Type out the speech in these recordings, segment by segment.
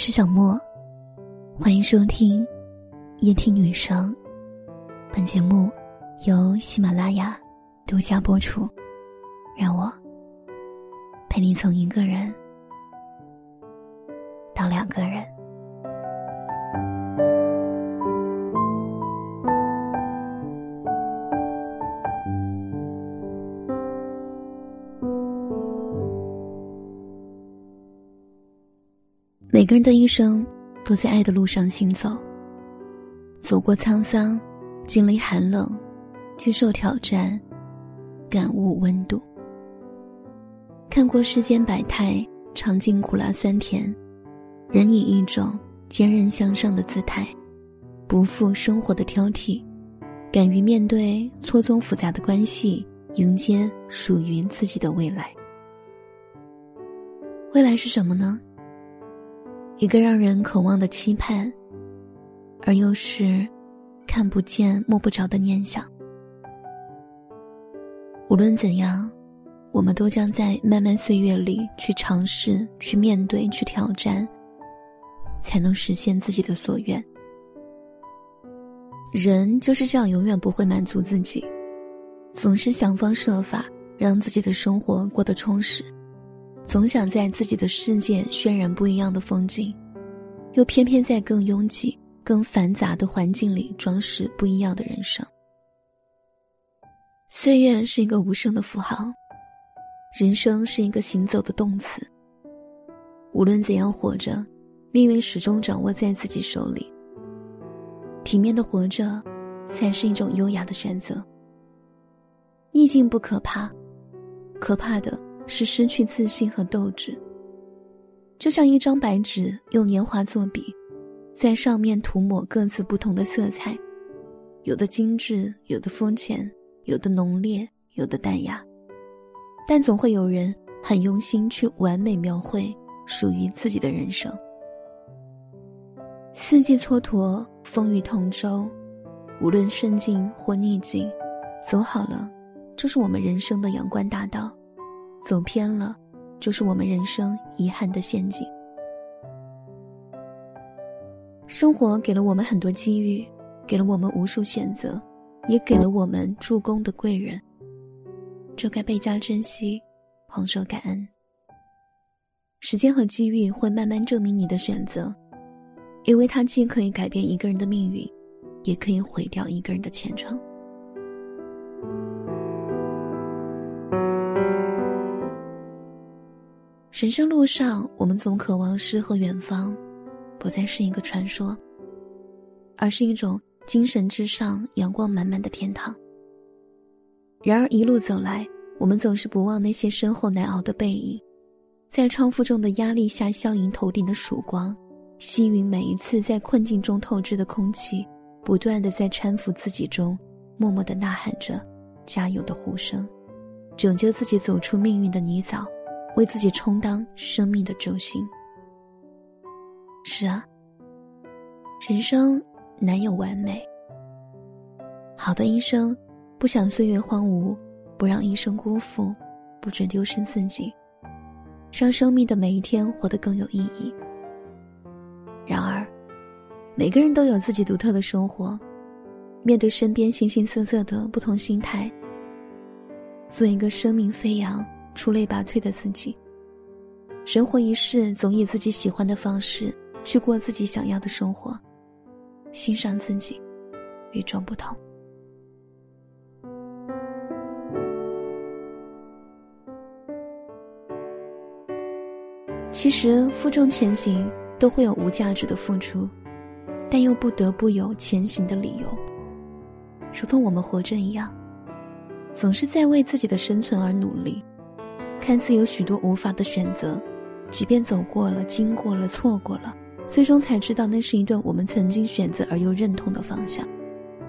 是小莫，欢迎收听夜听女生。本节目由喜马拉雅独家播出。让我陪你从一个人到两个人。每个人的一生都在爱的路上行走，走过沧桑，经历寒冷，接受挑战，感悟温度。看过世间百态，尝尽苦辣酸甜，人以一种坚韧向上的姿态，不负生活的挑剔，敢于面对错综复杂的关系，迎接属于自己的未来。未来是什么呢？一个让人渴望的期盼，而又是看不见摸不着的念想。无论怎样，我们都将在漫漫岁月里去尝试、去面对、去挑战，才能实现自己的所愿。人就是这样，永远不会满足自己，总是想方设法让自己的生活过得充实。总想在自己的世界渲染不一样的风景，又偏偏在更拥挤、更繁杂的环境里装饰不一样的人生。岁月是一个无声的符号，人生是一个行走的动词。无论怎样活着，命运始终掌握在自己手里。体面的活着，才是一种优雅的选择。逆境不可怕，可怕的。是失去自信和斗志。就像一张白纸，用年华作笔，在上面涂抹各自不同的色彩，有的精致，有的肤浅，有的浓烈，有的淡雅。但总会有人很用心去完美描绘属于自己的人生。四季蹉跎，风雨同舟，无论顺境或逆境，走好了，就是我们人生的阳关大道。走偏了，就是我们人生遗憾的陷阱。生活给了我们很多机遇，给了我们无数选择，也给了我们助攻的贵人。这该倍加珍惜，捧手感恩。时间和机遇会慢慢证明你的选择，因为它既可以改变一个人的命运，也可以毁掉一个人的前程。人生路上，我们总渴望诗和远方，不再是一个传说，而是一种精神之上阳光满满的天堂。然而一路走来，我们总是不忘那些身后难熬的背影，在超负重的压力下消盈头顶的曙光，吸吮每一次在困境中透支的空气，不断的在搀扶自己中，默默的呐喊着加油的呼声，拯救自己走出命运的泥沼。为自己充当生命的轴心。是啊，人生难有完美。好的医生，不想岁月荒芜，不让一生辜负，不准丢失自己，让生命的每一天活得更有意义。然而，每个人都有自己独特的生活，面对身边形形色色的不同心态，做一个生命飞扬。出类拔萃的自己。人活一世，总以自己喜欢的方式去过自己想要的生活，欣赏自己，与众不同。其实，负重前行都会有无价值的付出，但又不得不有前行的理由。如同我们活着一样，总是在为自己的生存而努力。看似有许多无法的选择，即便走过了、经过了、错过了，最终才知道那是一段我们曾经选择而又认同的方向，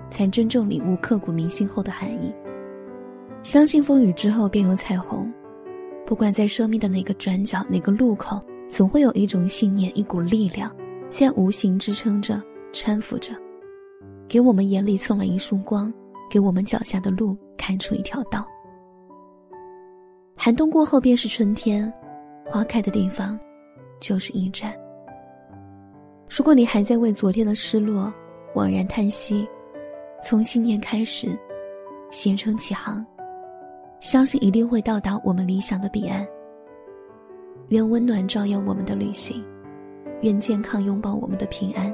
才真正领悟刻骨铭心后的含义。相信风雨之后便有彩虹，不管在生命的哪个转角、哪个路口，总会有一种信念、一股力量，在无形支撑着、搀扶着，给我们眼里送来一束光，给我们脚下的路开出一条道。寒冬过后便是春天，花开的地方，就是驿站。如果你还在为昨天的失落惘然叹息，从新年开始，携程起航，相信一定会到达我们理想的彼岸。愿温暖照耀我们的旅行，愿健康拥抱我们的平安，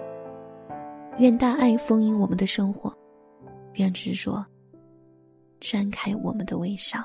愿大爱丰盈我们的生活，愿执着绽开我们的微笑。